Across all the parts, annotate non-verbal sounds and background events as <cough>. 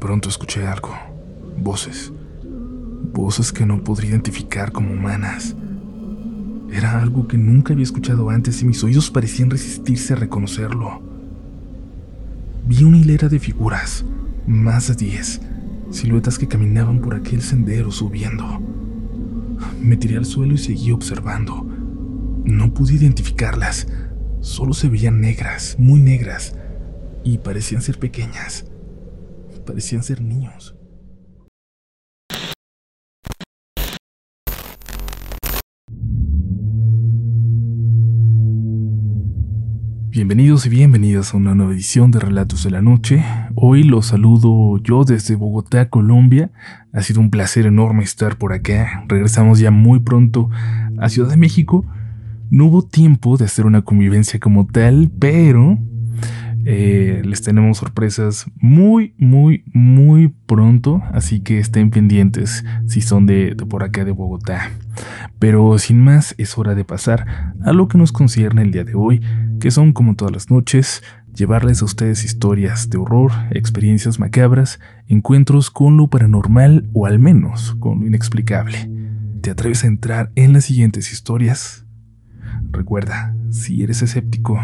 Pronto escuché algo. Voces. Voces que no podría identificar como humanas. Era algo que nunca había escuchado antes y mis oídos parecían resistirse a reconocerlo. Vi una hilera de figuras, más de diez, siluetas que caminaban por aquel sendero subiendo. Me tiré al suelo y seguí observando. No pude identificarlas, solo se veían negras, muy negras, y parecían ser pequeñas, parecían ser niños. Bienvenidos y bienvenidas a una nueva edición de Relatos de la Noche. Hoy los saludo yo desde Bogotá, Colombia. Ha sido un placer enorme estar por acá. Regresamos ya muy pronto a Ciudad de México. No hubo tiempo de hacer una convivencia como tal, pero eh, les tenemos sorpresas muy, muy, muy pronto, así que estén pendientes si son de, de, por acá de Bogotá. Pero sin más, es hora de pasar a lo que nos concierne el día de hoy, que son como todas las noches, llevarles a ustedes historias de horror, experiencias macabras, encuentros con lo paranormal o al menos con lo inexplicable. ¿Te atreves a entrar en las siguientes historias? Recuerda, si eres escéptico,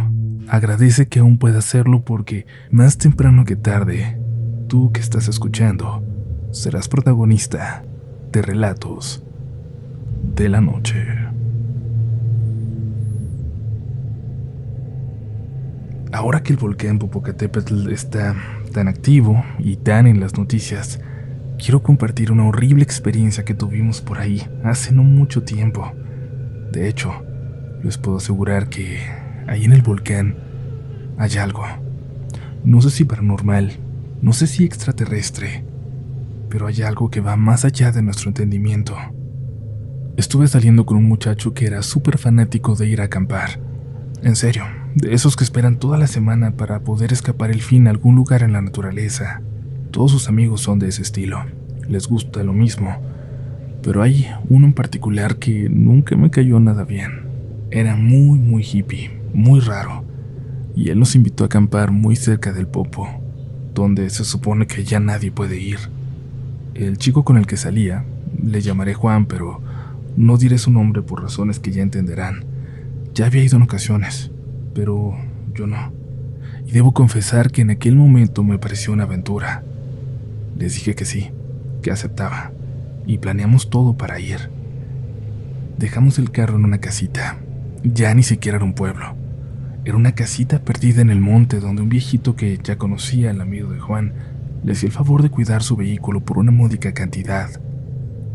Agradece que aún pueda hacerlo porque más temprano que tarde, tú que estás escuchando, serás protagonista de relatos de la noche. Ahora que el volcán Popocatépetl está tan activo y tan en las noticias, quiero compartir una horrible experiencia que tuvimos por ahí hace no mucho tiempo. De hecho, les puedo asegurar que ahí en el volcán hay algo. No sé si paranormal, no sé si extraterrestre, pero hay algo que va más allá de nuestro entendimiento. Estuve saliendo con un muchacho que era súper fanático de ir a acampar. En serio, de esos que esperan toda la semana para poder escapar el fin a algún lugar en la naturaleza. Todos sus amigos son de ese estilo, les gusta lo mismo, pero hay uno en particular que nunca me cayó nada bien. Era muy, muy hippie muy raro, y él nos invitó a acampar muy cerca del Popo, donde se supone que ya nadie puede ir. El chico con el que salía, le llamaré Juan, pero no diré su nombre por razones que ya entenderán. Ya había ido en ocasiones, pero yo no. Y debo confesar que en aquel momento me pareció una aventura. Les dije que sí, que aceptaba, y planeamos todo para ir. Dejamos el carro en una casita, ya ni siquiera era un pueblo. Era una casita perdida en el monte donde un viejito que ya conocía al amigo de Juan le hacía el favor de cuidar su vehículo por una módica cantidad.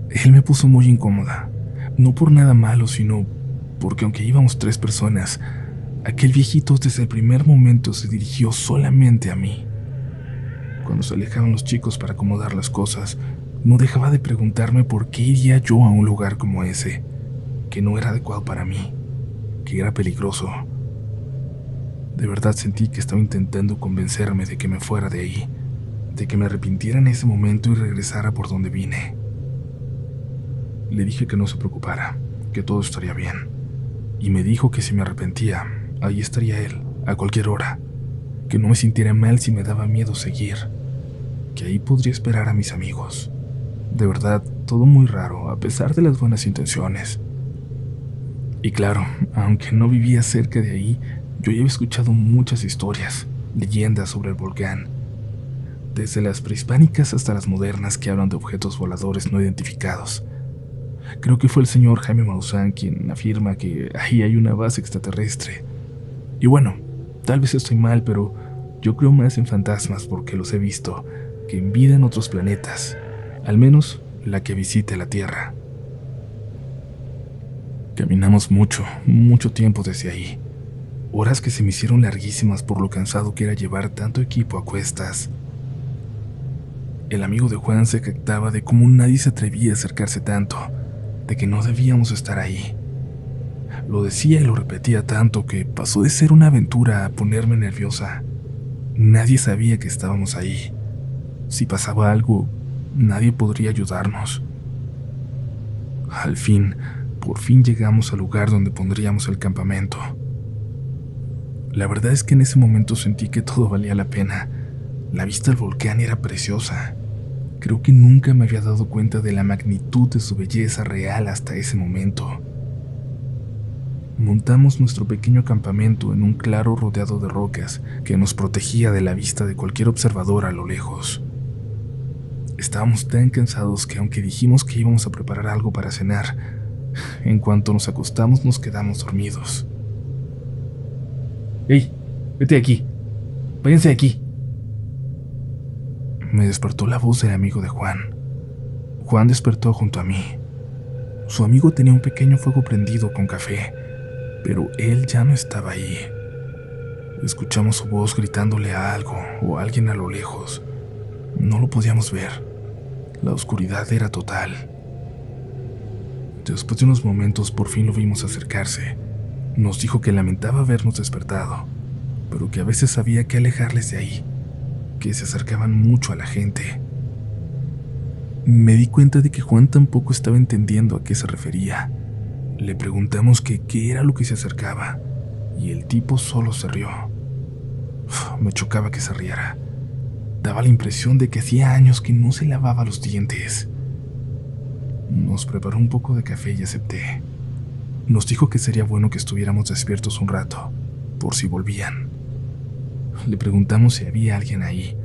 Él me puso muy incómoda, no por nada malo, sino porque aunque íbamos tres personas, aquel viejito desde el primer momento se dirigió solamente a mí. Cuando se alejaron los chicos para acomodar las cosas, no dejaba de preguntarme por qué iría yo a un lugar como ese, que no era adecuado para mí, que era peligroso de verdad sentí que estaba intentando convencerme de que me fuera de ahí, de que me arrepintiera en ese momento y regresara por donde vine. Le dije que no se preocupara, que todo estaría bien, y me dijo que si me arrepentía, ahí estaría él, a cualquier hora, que no me sintiera mal si me daba miedo seguir, que ahí podría esperar a mis amigos. De verdad, todo muy raro, a pesar de las buenas intenciones. Y claro, aunque no vivía cerca de ahí, yo ya he escuchado muchas historias, leyendas sobre el volcán, desde las prehispánicas hasta las modernas que hablan de objetos voladores no identificados. Creo que fue el señor Jaime Maussan quien afirma que ahí hay una base extraterrestre. Y bueno, tal vez estoy mal, pero yo creo más en fantasmas porque los he visto que en vida en otros planetas, al menos la que visite la Tierra. Caminamos mucho, mucho tiempo desde ahí horas que se me hicieron larguísimas por lo cansado que era llevar tanto equipo a cuestas. El amigo de Juan se jactaba de cómo nadie se atrevía a acercarse tanto, de que no debíamos estar ahí. Lo decía y lo repetía tanto que pasó de ser una aventura a ponerme nerviosa. Nadie sabía que estábamos ahí. Si pasaba algo, nadie podría ayudarnos. Al fin, por fin llegamos al lugar donde pondríamos el campamento. La verdad es que en ese momento sentí que todo valía la pena. La vista del volcán era preciosa. Creo que nunca me había dado cuenta de la magnitud de su belleza real hasta ese momento. Montamos nuestro pequeño campamento en un claro rodeado de rocas que nos protegía de la vista de cualquier observador a lo lejos. Estábamos tan cansados que aunque dijimos que íbamos a preparar algo para cenar, en cuanto nos acostamos nos quedamos dormidos. ¡Ey! Vete de aquí. Váyanse de aquí. Me despertó la voz del amigo de Juan. Juan despertó junto a mí. Su amigo tenía un pequeño fuego prendido con café pero él ya no estaba ahí. Escuchamos su voz gritándole a algo o a alguien a lo lejos. No lo podíamos ver. La oscuridad era total. Después de unos momentos por fin lo vimos acercarse. Nos dijo que lamentaba habernos despertado, pero que a veces había que alejarles de ahí, que se acercaban mucho a la gente. Me di cuenta de que Juan tampoco estaba entendiendo a qué se refería. Le preguntamos que qué era lo que se acercaba y el tipo solo se rió. me chocaba que se riera. Daba la impresión de que hacía años que no se lavaba los dientes. Nos preparó un poco de café y acepté. Nos dijo que sería bueno que estuviéramos despiertos un rato, por si volvían. Le preguntamos si había alguien ahí,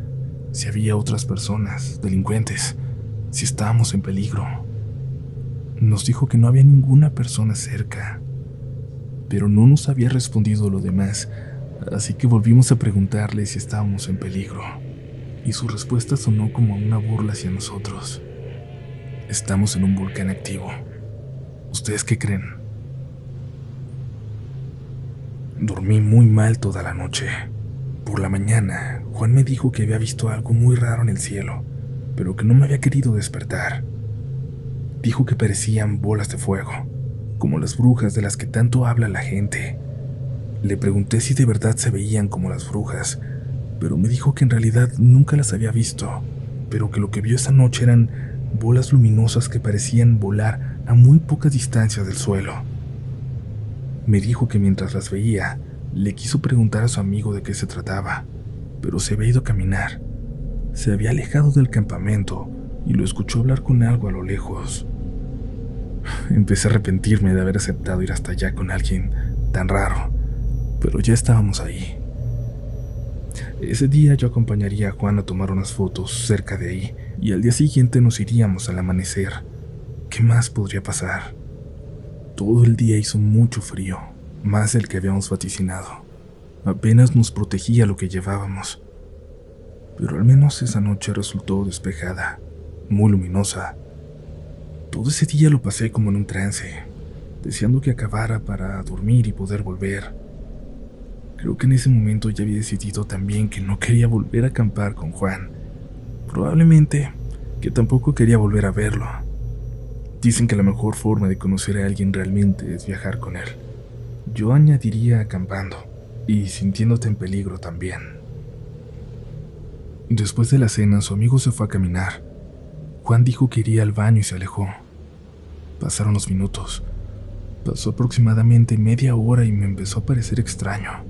si había otras personas, delincuentes, si estábamos en peligro nos dijo que no había ninguna persona cerca, pero no nos había respondido lo demás, así que volvimos a preguntarle si estábamos en peligro, y su respuesta sonó como una burla hacia nosotros. Estamos en un volcán activo. ¿Ustedes qué creen? Dormí muy mal toda la noche. Por la mañana, Juan me dijo que había visto algo muy raro en el cielo, pero que no me había querido despertar dijo que parecían bolas de fuego, como las brujas de las que tanto habla la gente. Le pregunté si de verdad se veían como las brujas, pero me dijo que en realidad nunca las había visto, pero que lo que vio esa noche eran bolas luminosas que parecían volar a muy poca distancia del suelo. Me dijo que mientras las veía, le quiso preguntar a su amigo de qué se trataba, pero se había ido a caminar. Se había alejado del campamento y lo escuchó hablar con algo a lo lejos. <sighs> Empecé a arrepentirme de haber aceptado ir hasta allá con alguien tan raro, pero ya estábamos ahí. Ese día yo acompañaría a Juan a tomar unas fotos cerca de ahí y al día siguiente nos iríamos al amanecer. ¿Qué más podría pasar? Todo el día hizo mucho frío, más del que habíamos vaticinado. Apenas nos protegía lo que llevábamos. Pero al menos esa noche resultó despejada, muy luminosa todo ese día lo pasé como en un trance, deseando que acabara para dormir y poder volver. Creo que en ese momento ya había decidido también que no quería volver a acampar con Juan. Probablemente que tampoco quería volver a verlo. Dicen que la mejor forma de conocer a alguien realmente es viajar con él. Yo añadiría acampando y sintiéndote en peligro también. Después de la cena, su amigo se fue a caminar. Juan dijo que iría al baño y se alejó. Pasaron los minutos. Pasó aproximadamente media hora y me empezó a parecer extraño.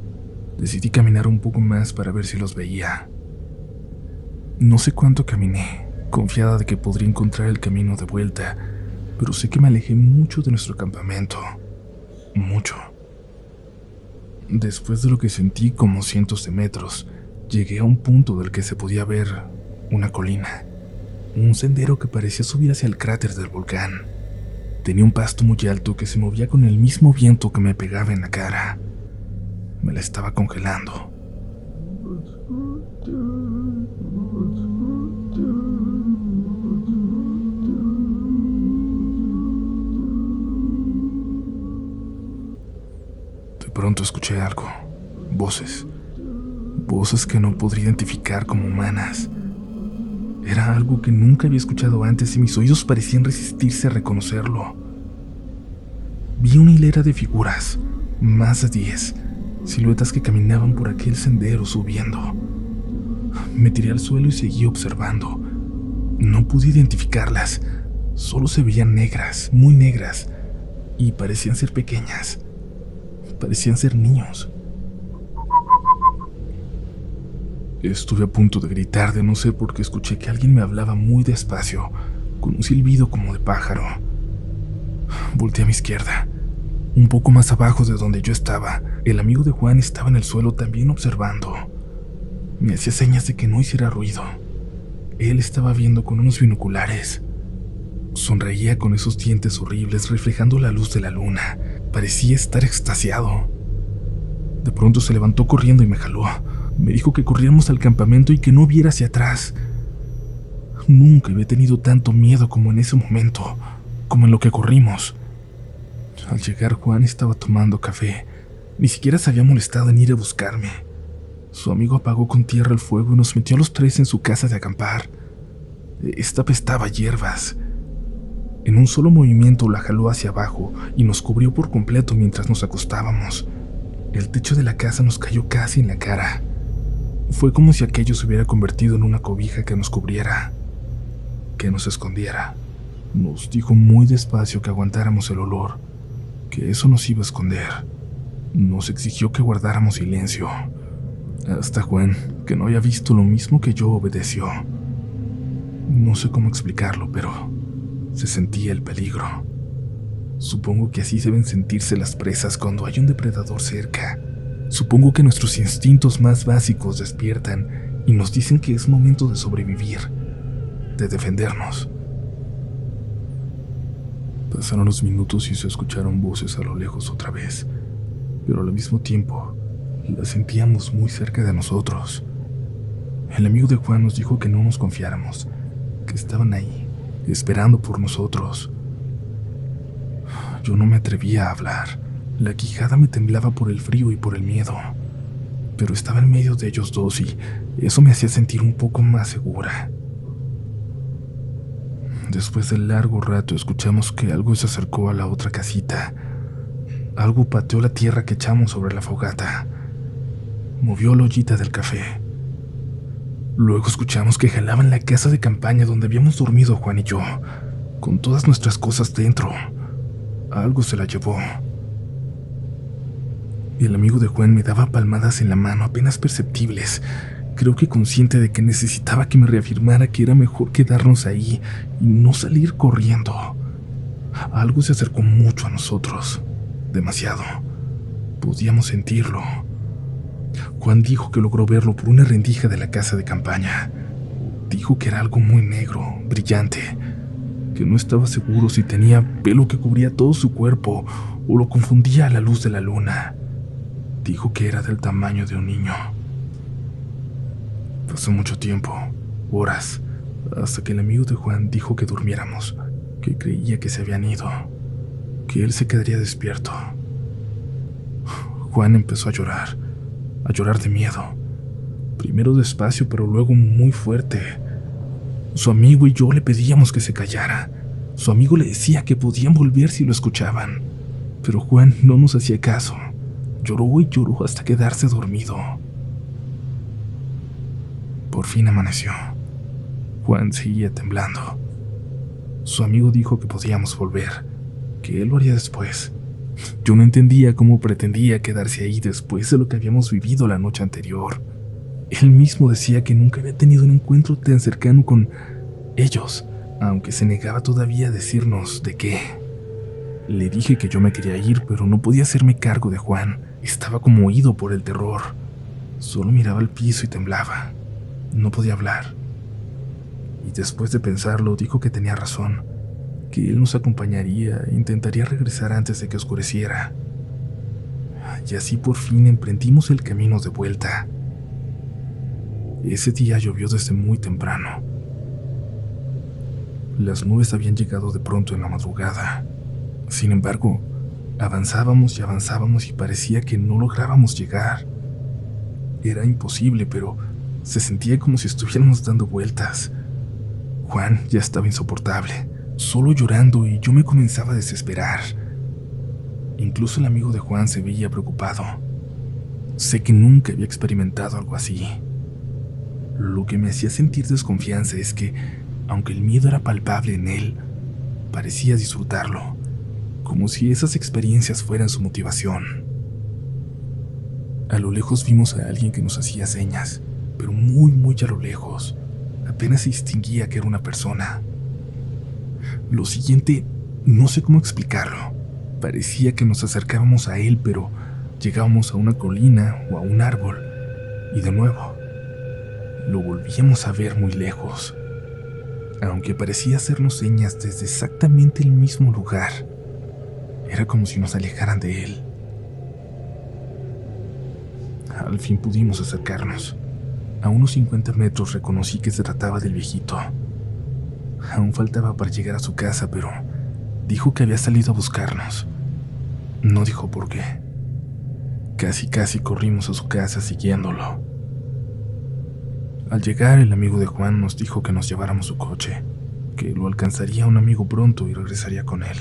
Decidí caminar un poco más para ver si los veía. No sé cuánto caminé, confiada de que podría encontrar el camino de vuelta, pero sé que me alejé mucho de nuestro campamento. Mucho. Después de lo que sentí como cientos de metros, llegué a un punto del que se podía ver una colina, un sendero que parecía subir hacia el cráter del volcán. Tenía un pasto muy alto que se movía con el mismo viento que me pegaba en la cara. Me la estaba congelando. Pronto escuché algo. Voces. Voces que no podría identificar como humanas. Era algo que nunca había escuchado antes y mis oídos parecían resistirse a reconocerlo. Vi una hilera de figuras, más de diez, siluetas que caminaban por aquel sendero subiendo. Me tiré al suelo y seguí observando. No pude identificarlas, solo se veían negras, muy negras, y parecían ser pequeñas. Parecían ser niños. Estuve a punto de gritar de no ser porque escuché que alguien me hablaba muy despacio, con un silbido como de pájaro. Volté a mi izquierda. Un poco más abajo de donde yo estaba, el amigo de Juan estaba en el suelo también observando. Me hacía señas de que no hiciera ruido. Él estaba viendo con unos binoculares. Sonreía con esos dientes horribles reflejando la luz de la luna. Parecía estar extasiado. De pronto se levantó corriendo y me jaló. Me dijo que corriéramos al campamento y que no viera hacia atrás. Nunca había tenido tanto miedo como en ese momento, como en lo que corrimos. Al llegar Juan estaba tomando café. Ni siquiera se había molestado en ir a buscarme. Su amigo apagó con tierra el fuego y nos metió a los tres en su casa de acampar. Esta pestaba hierbas. En un solo movimiento la jaló hacia abajo y nos cubrió por completo mientras nos acostábamos. El techo de la casa nos cayó casi en la cara. Fue como si aquello se hubiera convertido en una cobija que nos cubriera, que nos escondiera. Nos dijo muy despacio que aguantáramos el olor, que eso nos iba a esconder. Nos exigió que guardáramos silencio. Hasta Juan, que no había visto lo mismo que yo, obedeció. No sé cómo explicarlo, pero se sentía el peligro. Supongo que así deben sentirse las presas cuando hay un depredador cerca. Supongo que nuestros instintos más básicos despiertan y nos dicen que es momento de sobrevivir, de defendernos. Pasaron los minutos y se escucharon voces a lo lejos otra vez, pero al mismo tiempo las sentíamos muy cerca de nosotros. El amigo de Juan nos dijo que no nos confiáramos, que estaban ahí, esperando por nosotros. Yo no me atrevía a hablar. La quijada me temblaba por el frío y por el miedo. Pero estaba en medio de ellos dos y eso me hacía sentir un poco más segura. Después de largo rato escuchamos que algo se acercó a la otra casita. Algo pateó la tierra que echamos sobre la fogata. Movió la ollita del café. Luego escuchamos que jalaban la casa de campaña donde habíamos dormido Juan y yo, con todas nuestras cosas dentro. Algo se la llevó. El amigo de Juan me daba palmadas en la mano apenas perceptibles, creo que consciente de que necesitaba que me reafirmara que era mejor quedarnos ahí y no salir corriendo. Algo se acercó mucho a nosotros, demasiado. Podíamos sentirlo. Juan dijo que logró verlo por una rendija de la casa de campaña. Dijo que era algo muy negro, brillante, que no estaba seguro si tenía pelo que cubría todo su cuerpo o lo confundía a la luz de la luna. Dijo que era del tamaño de un niño. Pasó mucho tiempo, horas, hasta que el amigo de Juan dijo que durmiéramos, que creía que se habían ido, que él se quedaría despierto. Juan empezó a llorar, a llorar de miedo. Primero despacio, pero luego muy fuerte su amigo y yo le pedíamos que se callara. Su amigo le decía que podían volver si lo escuchaban. Pero Juan no nos hacía caso. Lloró y lloró hasta quedarse dormido. Por fin amaneció. Juan seguía temblando. Su amigo dijo que podíamos volver, que él lo haría después. Yo no entendía cómo pretendía quedarse ahí después de lo que habíamos vivido la noche anterior. Él mismo decía que nunca había tenido un encuentro tan cercano con ellos, aunque se negaba todavía a decirnos de qué. Le dije que yo me quería ir, pero no podía hacerme cargo de Juan. Estaba como oído por el terror. Solo miraba al piso y temblaba. No podía hablar. Y después de pensarlo, dijo que tenía razón, que él nos acompañaría e intentaría regresar antes de que oscureciera. Y así por fin emprendimos el camino de vuelta. Ese día llovió desde muy temprano. Las nubes habían llegado de pronto en la madrugada. Sin embargo, avanzábamos y avanzábamos y parecía que no lográbamos llegar. Era imposible, pero se sentía como si estuviéramos dando vueltas. Juan ya estaba insoportable, solo llorando y yo me comenzaba a desesperar. Incluso el amigo de Juan se veía preocupado. Sé que nunca había experimentado algo así. Lo que me hacía sentir desconfianza es que, aunque el miedo era palpable en él, parecía disfrutarlo, como si esas experiencias fueran su motivación. A lo lejos vimos a alguien que nos hacía señas. pero muy, muy a lo lejos. Apenas se distinguía que era una persona. Lo siguiente, no sé cómo explicarlo. Parecía que nos acercábamos a él, pero llegábamos a una colina o a un árbol. Y de nuevo, lo volvíamos a ver muy lejos. Aunque parecía hacernos señas desde exactamente el mismo lugar, era como si nos alejaran de él. Al fin pudimos acercarnos. A unos 50 metros reconocí que se trataba del viejito. Aún faltaba para llegar a su casa, pero dijo que había salido a buscarnos. No dijo por qué. Casi, casi corrimos a su casa siguiéndolo. Al llegar, el amigo de Juan nos dijo que nos lleváramos su coche, que lo alcanzaría un amigo pronto y regresaría con él.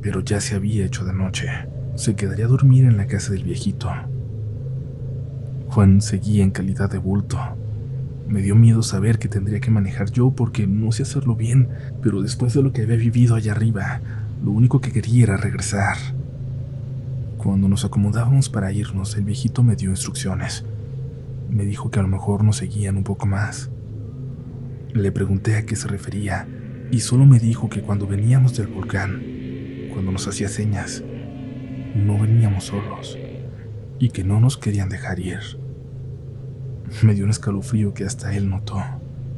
Pero ya se había hecho de noche. Se quedaría a dormir en la casa del viejito. Juan seguía en calidad de bulto. Me dio miedo saber que tendría que manejar yo porque no sé hacerlo bien, pero después de lo que había vivido allá arriba, lo único que quería era regresar. Cuando nos acomodábamos para irnos, el viejito me dio instrucciones. Me dijo que a lo mejor nos seguían un poco más. Le pregunté a qué se refería y solo me dijo que cuando veníamos del volcán, cuando nos hacía señas, no veníamos solos y que no nos querían dejar ir. Me dio un escalofrío que hasta él notó.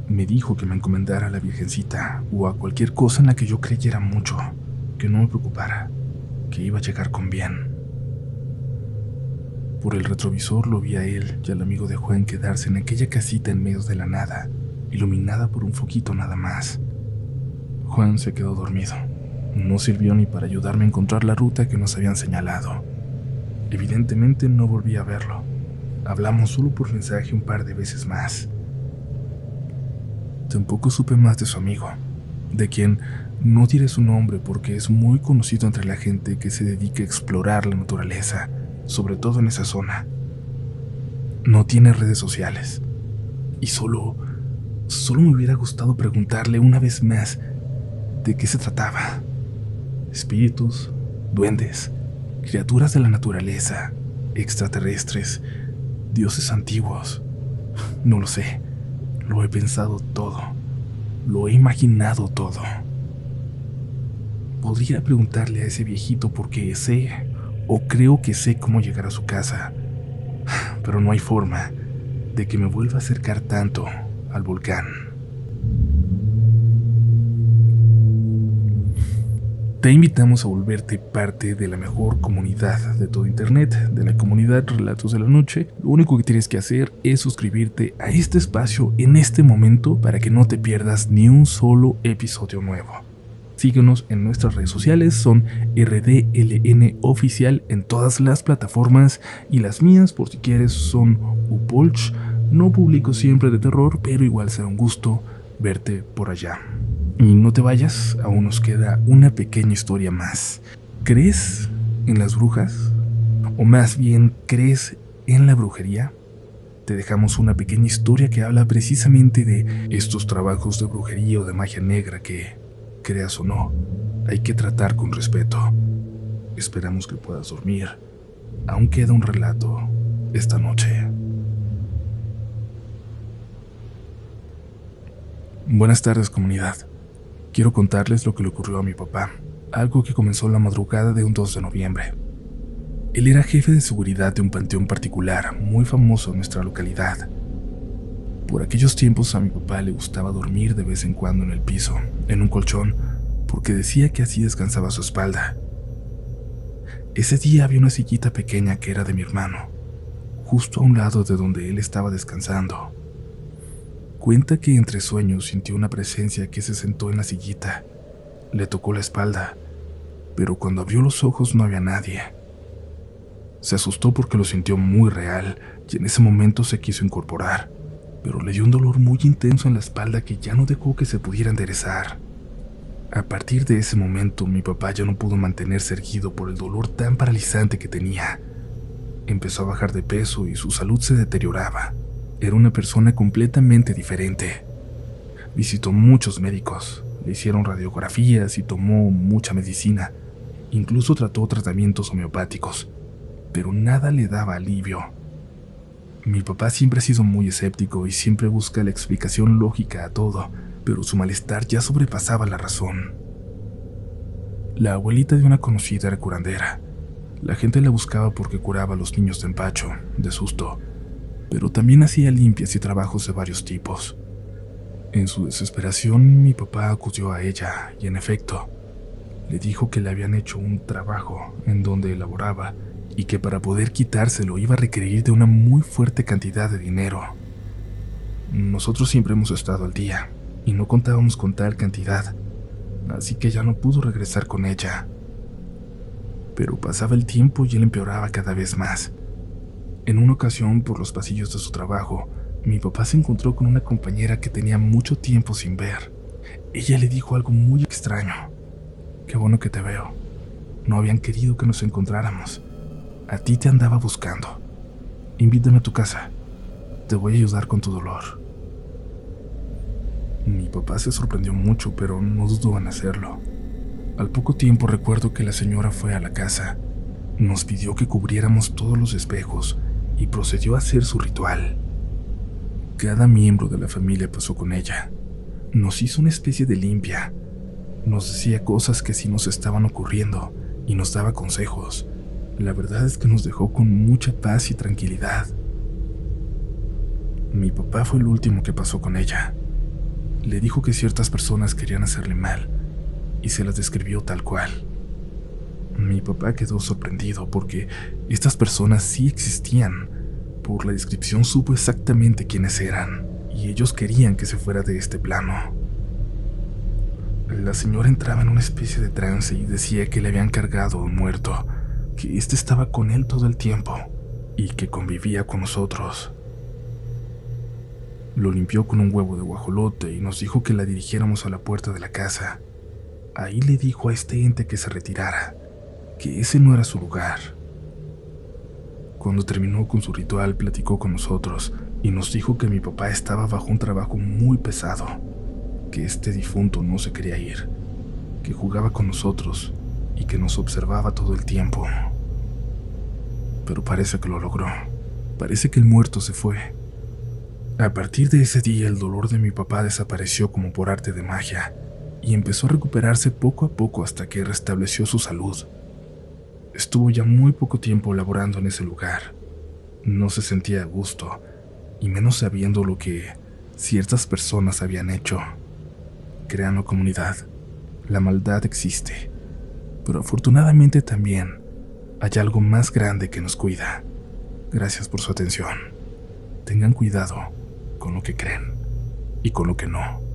Me dijo que me encomendara a la Virgencita o a cualquier cosa en la que yo creyera mucho, que no me preocupara, que iba a llegar con bien. Por el retrovisor lo vi a él y al amigo de Juan quedarse en aquella casita en medio de la nada, iluminada por un foquito nada más. Juan se quedó dormido. No sirvió ni para ayudarme a encontrar la ruta que nos habían señalado. Evidentemente no volví a verlo. Hablamos solo por mensaje un par de veces más. Tampoco supe más de su amigo, de quien no diré su nombre porque es muy conocido entre la gente que se dedica a explorar la naturaleza, sobre todo en esa zona. No tiene redes sociales. Y solo, solo me hubiera gustado preguntarle una vez más de qué se trataba. Espíritus, duendes, criaturas de la naturaleza, extraterrestres, dioses antiguos. No lo sé. Lo he pensado todo. Lo he imaginado todo. Podría preguntarle a ese viejito por qué sé o creo que sé cómo llegar a su casa, pero no hay forma de que me vuelva a acercar tanto al volcán. Te invitamos a volverte parte de la mejor comunidad de todo Internet, de la comunidad Relatos de la Noche. Lo único que tienes que hacer es suscribirte a este espacio en este momento para que no te pierdas ni un solo episodio nuevo. Síguenos en nuestras redes sociales, son RDLN Oficial en todas las plataformas y las mías, por si quieres, son Upolch. No publico siempre de terror, pero igual será un gusto verte por allá. Y no te vayas, aún nos queda una pequeña historia más. ¿Crees en las brujas? O más bien, ¿crees en la brujería? Te dejamos una pequeña historia que habla precisamente de estos trabajos de brujería o de magia negra que, creas o no, hay que tratar con respeto. Esperamos que puedas dormir. Aún queda un relato esta noche. Buenas tardes comunidad. Quiero contarles lo que le ocurrió a mi papá, algo que comenzó la madrugada de un 2 de noviembre. Él era jefe de seguridad de un panteón particular muy famoso en nuestra localidad. Por aquellos tiempos a mi papá le gustaba dormir de vez en cuando en el piso, en un colchón, porque decía que así descansaba su espalda. Ese día había una sillita pequeña que era de mi hermano, justo a un lado de donde él estaba descansando. Cuenta que entre sueños sintió una presencia que se sentó en la sillita. Le tocó la espalda, pero cuando abrió los ojos no había nadie. Se asustó porque lo sintió muy real y en ese momento se quiso incorporar, pero le dio un dolor muy intenso en la espalda que ya no dejó que se pudiera enderezar. A partir de ese momento mi papá ya no pudo mantenerse erguido por el dolor tan paralizante que tenía. Empezó a bajar de peso y su salud se deterioraba era una persona completamente diferente. Visitó muchos médicos, le hicieron radiografías y tomó mucha medicina. Incluso trató tratamientos homeopáticos, pero nada le daba alivio. Mi papá siempre ha sido muy escéptico y siempre busca la explicación lógica a todo, pero su malestar ya sobrepasaba la razón. La abuelita de una conocida era curandera. La gente la buscaba porque curaba a los niños de empacho, de susto, pero también hacía limpias y trabajos de varios tipos. En su desesperación, mi papá acudió a ella y, en efecto, le dijo que le habían hecho un trabajo en donde elaboraba y que para poder quitárselo iba a requerir de una muy fuerte cantidad de dinero. Nosotros siempre hemos estado al día y no contábamos con tal cantidad, así que ya no pudo regresar con ella. Pero pasaba el tiempo y él empeoraba cada vez más. En una ocasión, por los pasillos de su trabajo, mi papá se encontró con una compañera que tenía mucho tiempo sin ver. Ella le dijo algo muy extraño. Qué bueno que te veo. No habían querido que nos encontráramos. A ti te andaba buscando. Invítame a tu casa. Te voy a ayudar con tu dolor. Mi papá se sorprendió mucho, pero no dudó en hacerlo. Al poco tiempo recuerdo que la señora fue a la casa, nos pidió que cubriéramos todos los espejos y procedió a hacer su ritual. Cada miembro de la familia pasó con ella. Nos hizo una especie de limpia. Nos decía cosas que sí nos estaban ocurriendo y nos daba consejos. La verdad es que nos dejó con mucha paz y tranquilidad. Mi papá fue el último que pasó con ella. Le dijo que ciertas personas querían hacerle mal y se las describió tal cual. Mi papá quedó sorprendido porque estas personas sí existían por la descripción supo exactamente quiénes eran, y ellos querían que se fuera de este plano. La señora entraba en una especie de trance y decía que le habían cargado un muerto, que éste estaba con él todo el tiempo y que convivía con nosotros. Lo limpió con un huevo de guajolote y nos dijo que la dirigiéramos a la puerta de la casa. Ahí le dijo a este ente que se retirara, que ese no era su lugar cuando terminó con su ritual, platicó con nosotros y nos dijo que mi papá estaba bajo un trabajo muy pesado, que este difunto no se quería ir, que jugaba con nosotros y que nos observaba todo el tiempo. Pero parece que lo logró. Parece que el muerto se fue. A partir de ese día el dolor de mi papá desapareció como por arte de magia y empezó a recuperarse poco a poco hasta que restableció su salud. Estuvo ya muy poco tiempo laborando en ese lugar. No se sentía a gusto, y menos sabiendo lo que ciertas personas habían hecho. Creando comunidad, la maldad existe, pero afortunadamente también hay algo más grande que nos cuida. Gracias por su atención. Tengan cuidado con lo que creen y con lo que no.